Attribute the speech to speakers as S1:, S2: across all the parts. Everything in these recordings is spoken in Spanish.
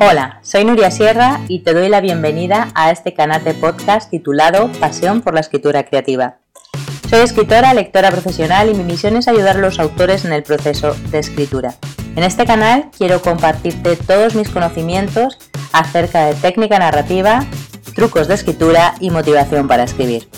S1: Hola, soy Nuria Sierra y te doy la bienvenida a este canal de podcast titulado Pasión por la Escritura Creativa. Soy escritora, lectora profesional y mi misión es ayudar a los autores en el proceso de escritura. En este canal quiero compartirte todos mis conocimientos acerca de técnica narrativa, trucos de escritura y motivación para escribir.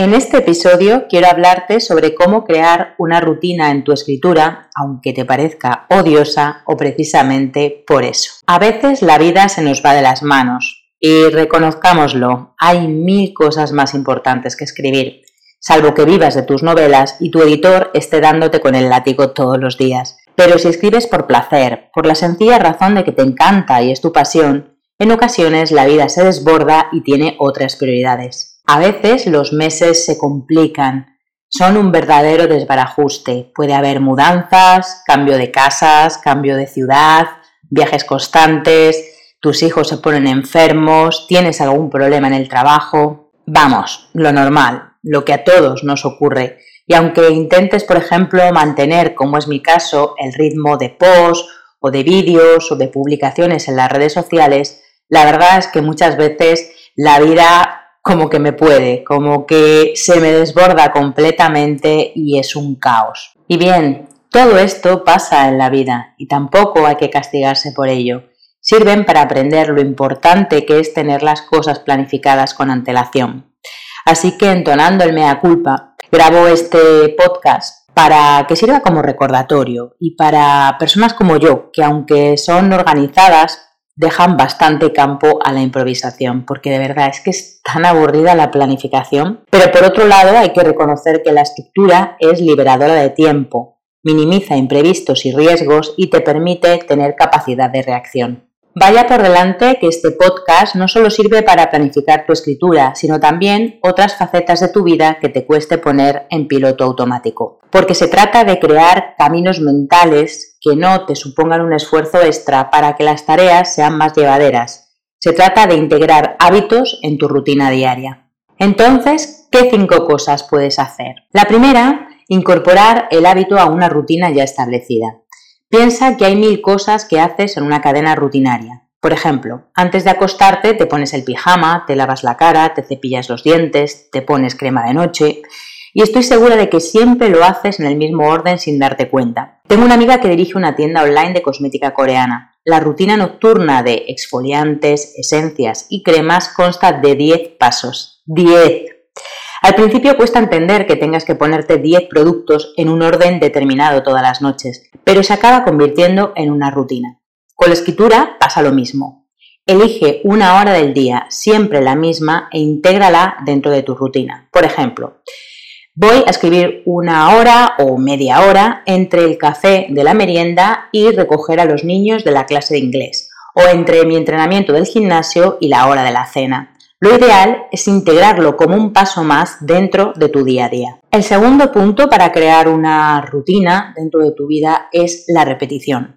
S1: En este episodio quiero hablarte sobre cómo crear una rutina en tu escritura, aunque te parezca odiosa o precisamente por eso. A veces la vida se nos va de las manos y reconozcámoslo, hay mil cosas más importantes que escribir, salvo que vivas de tus novelas y tu editor esté dándote con el látigo todos los días. Pero si escribes por placer, por la sencilla razón de que te encanta y es tu pasión, en ocasiones la vida se desborda y tiene otras prioridades. A veces los meses se complican, son un verdadero desbarajuste. Puede haber mudanzas, cambio de casas, cambio de ciudad, viajes constantes, tus hijos se ponen enfermos, tienes algún problema en el trabajo. Vamos, lo normal, lo que a todos nos ocurre. Y aunque intentes, por ejemplo, mantener, como es mi caso, el ritmo de posts o de vídeos o de publicaciones en las redes sociales, la verdad es que muchas veces la vida como que me puede, como que se me desborda completamente y es un caos. Y bien, todo esto pasa en la vida y tampoco hay que castigarse por ello. Sirven para aprender lo importante que es tener las cosas planificadas con antelación. Así que entonando el mea culpa, grabo este podcast para que sirva como recordatorio y para personas como yo, que aunque son organizadas, dejan bastante campo a la improvisación, porque de verdad es que es tan aburrida la planificación. Pero por otro lado hay que reconocer que la estructura es liberadora de tiempo, minimiza imprevistos y riesgos y te permite tener capacidad de reacción. Vaya por delante que este podcast no solo sirve para planificar tu escritura, sino también otras facetas de tu vida que te cueste poner en piloto automático. Porque se trata de crear caminos mentales que no te supongan un esfuerzo extra para que las tareas sean más llevaderas. Se trata de integrar hábitos en tu rutina diaria. Entonces, ¿qué cinco cosas puedes hacer? La primera, incorporar el hábito a una rutina ya establecida. Piensa que hay mil cosas que haces en una cadena rutinaria. Por ejemplo, antes de acostarte te pones el pijama, te lavas la cara, te cepillas los dientes, te pones crema de noche. Y estoy segura de que siempre lo haces en el mismo orden sin darte cuenta. Tengo una amiga que dirige una tienda online de cosmética coreana. La rutina nocturna de exfoliantes, esencias y cremas consta de 10 pasos. 10. Al principio cuesta entender que tengas que ponerte 10 productos en un orden determinado todas las noches, pero se acaba convirtiendo en una rutina. Con la escritura pasa lo mismo. Elige una hora del día, siempre la misma, e intégrala dentro de tu rutina. Por ejemplo, voy a escribir una hora o media hora entre el café de la merienda y recoger a los niños de la clase de inglés, o entre mi entrenamiento del gimnasio y la hora de la cena. Lo ideal es integrarlo como un paso más dentro de tu día a día. El segundo punto para crear una rutina dentro de tu vida es la repetición.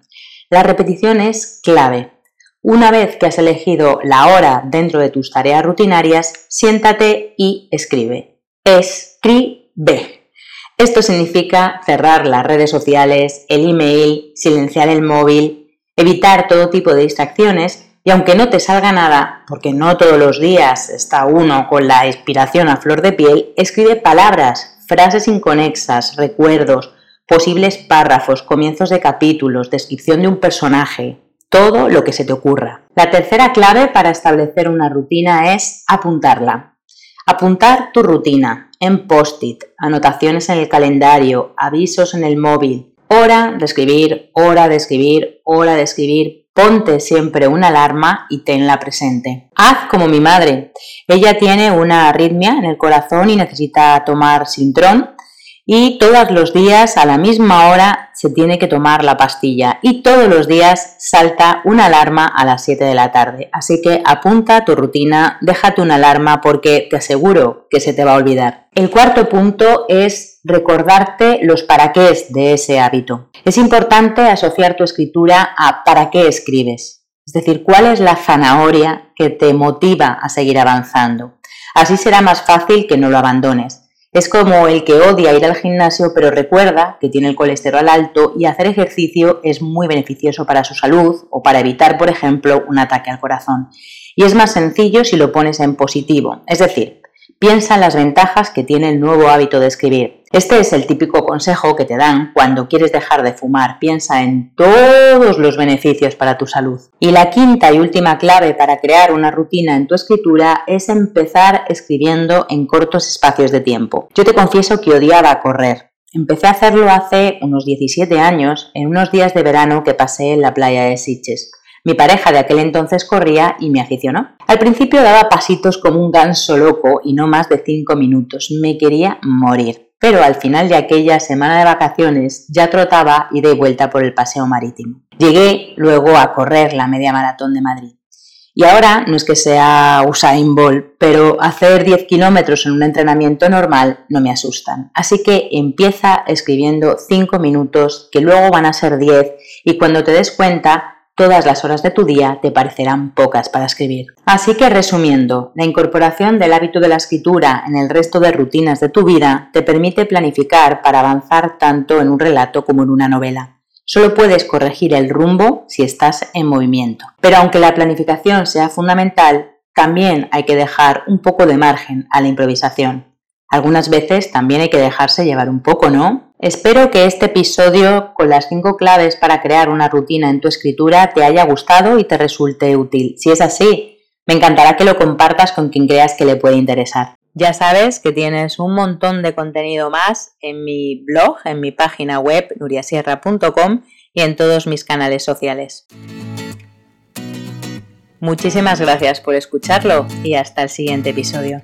S1: La repetición es clave. Una vez que has elegido la hora dentro de tus tareas rutinarias, siéntate y escribe. Escribe. Esto significa cerrar las redes sociales, el email, silenciar el móvil, evitar todo tipo de distracciones y aunque no te salga nada, porque no todos los días está uno con la inspiración a flor de piel, escribe palabras, frases inconexas, recuerdos, posibles párrafos, comienzos de capítulos, descripción de un personaje, todo lo que se te ocurra. La tercera clave para establecer una rutina es apuntarla. Apuntar tu rutina en post-it, anotaciones en el calendario, avisos en el móvil, hora de escribir, hora de escribir, hora de escribir, Ponte siempre una alarma y tenla presente. Haz como mi madre. Ella tiene una arritmia en el corazón y necesita tomar sintrón y todos los días a la misma hora se tiene que tomar la pastilla y todos los días salta una alarma a las 7 de la tarde. Así que apunta tu rutina, déjate una alarma porque te aseguro que se te va a olvidar. El cuarto punto es recordarte los para qué de ese hábito. Es importante asociar tu escritura a para qué escribes. Es decir, cuál es la zanahoria que te motiva a seguir avanzando. Así será más fácil que no lo abandones. Es como el que odia ir al gimnasio pero recuerda que tiene el colesterol alto y hacer ejercicio es muy beneficioso para su salud o para evitar, por ejemplo, un ataque al corazón. Y es más sencillo si lo pones en positivo, es decir, piensa en las ventajas que tiene el nuevo hábito de escribir. Este es el típico consejo que te dan cuando quieres dejar de fumar. Piensa en todos los beneficios para tu salud. Y la quinta y última clave para crear una rutina en tu escritura es empezar escribiendo en cortos espacios de tiempo. Yo te confieso que odiaba correr. Empecé a hacerlo hace unos 17 años en unos días de verano que pasé en la playa de Sitges. Mi pareja de aquel entonces corría y me aficionó. Al principio daba pasitos como un ganso loco y no más de 5 minutos. Me quería morir pero al final de aquella semana de vacaciones ya trotaba y de vuelta por el paseo marítimo. Llegué luego a correr la media maratón de Madrid. Y ahora no es que sea Usain Bolt, pero hacer 10 kilómetros en un entrenamiento normal no me asustan. Así que empieza escribiendo 5 minutos, que luego van a ser 10, y cuando te des cuenta todas las horas de tu día te parecerán pocas para escribir. Así que resumiendo, la incorporación del hábito de la escritura en el resto de rutinas de tu vida te permite planificar para avanzar tanto en un relato como en una novela. Solo puedes corregir el rumbo si estás en movimiento. Pero aunque la planificación sea fundamental, también hay que dejar un poco de margen a la improvisación. Algunas veces también hay que dejarse llevar un poco, ¿no? Espero que este episodio con las cinco claves para crear una rutina en tu escritura te haya gustado y te resulte útil. Si es así, me encantará que lo compartas con quien creas que le puede interesar. Ya sabes que tienes un montón de contenido más en mi blog, en mi página web nuriasierra.com y en todos mis canales sociales. Muchísimas gracias por escucharlo y hasta el siguiente episodio.